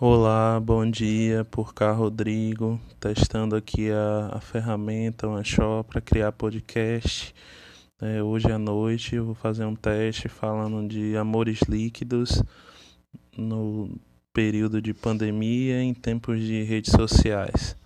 Olá, bom dia, por cá Rodrigo, testando aqui a, a ferramenta OneShop para criar podcast. É, hoje à noite eu vou fazer um teste falando de amores líquidos no período de pandemia em tempos de redes sociais.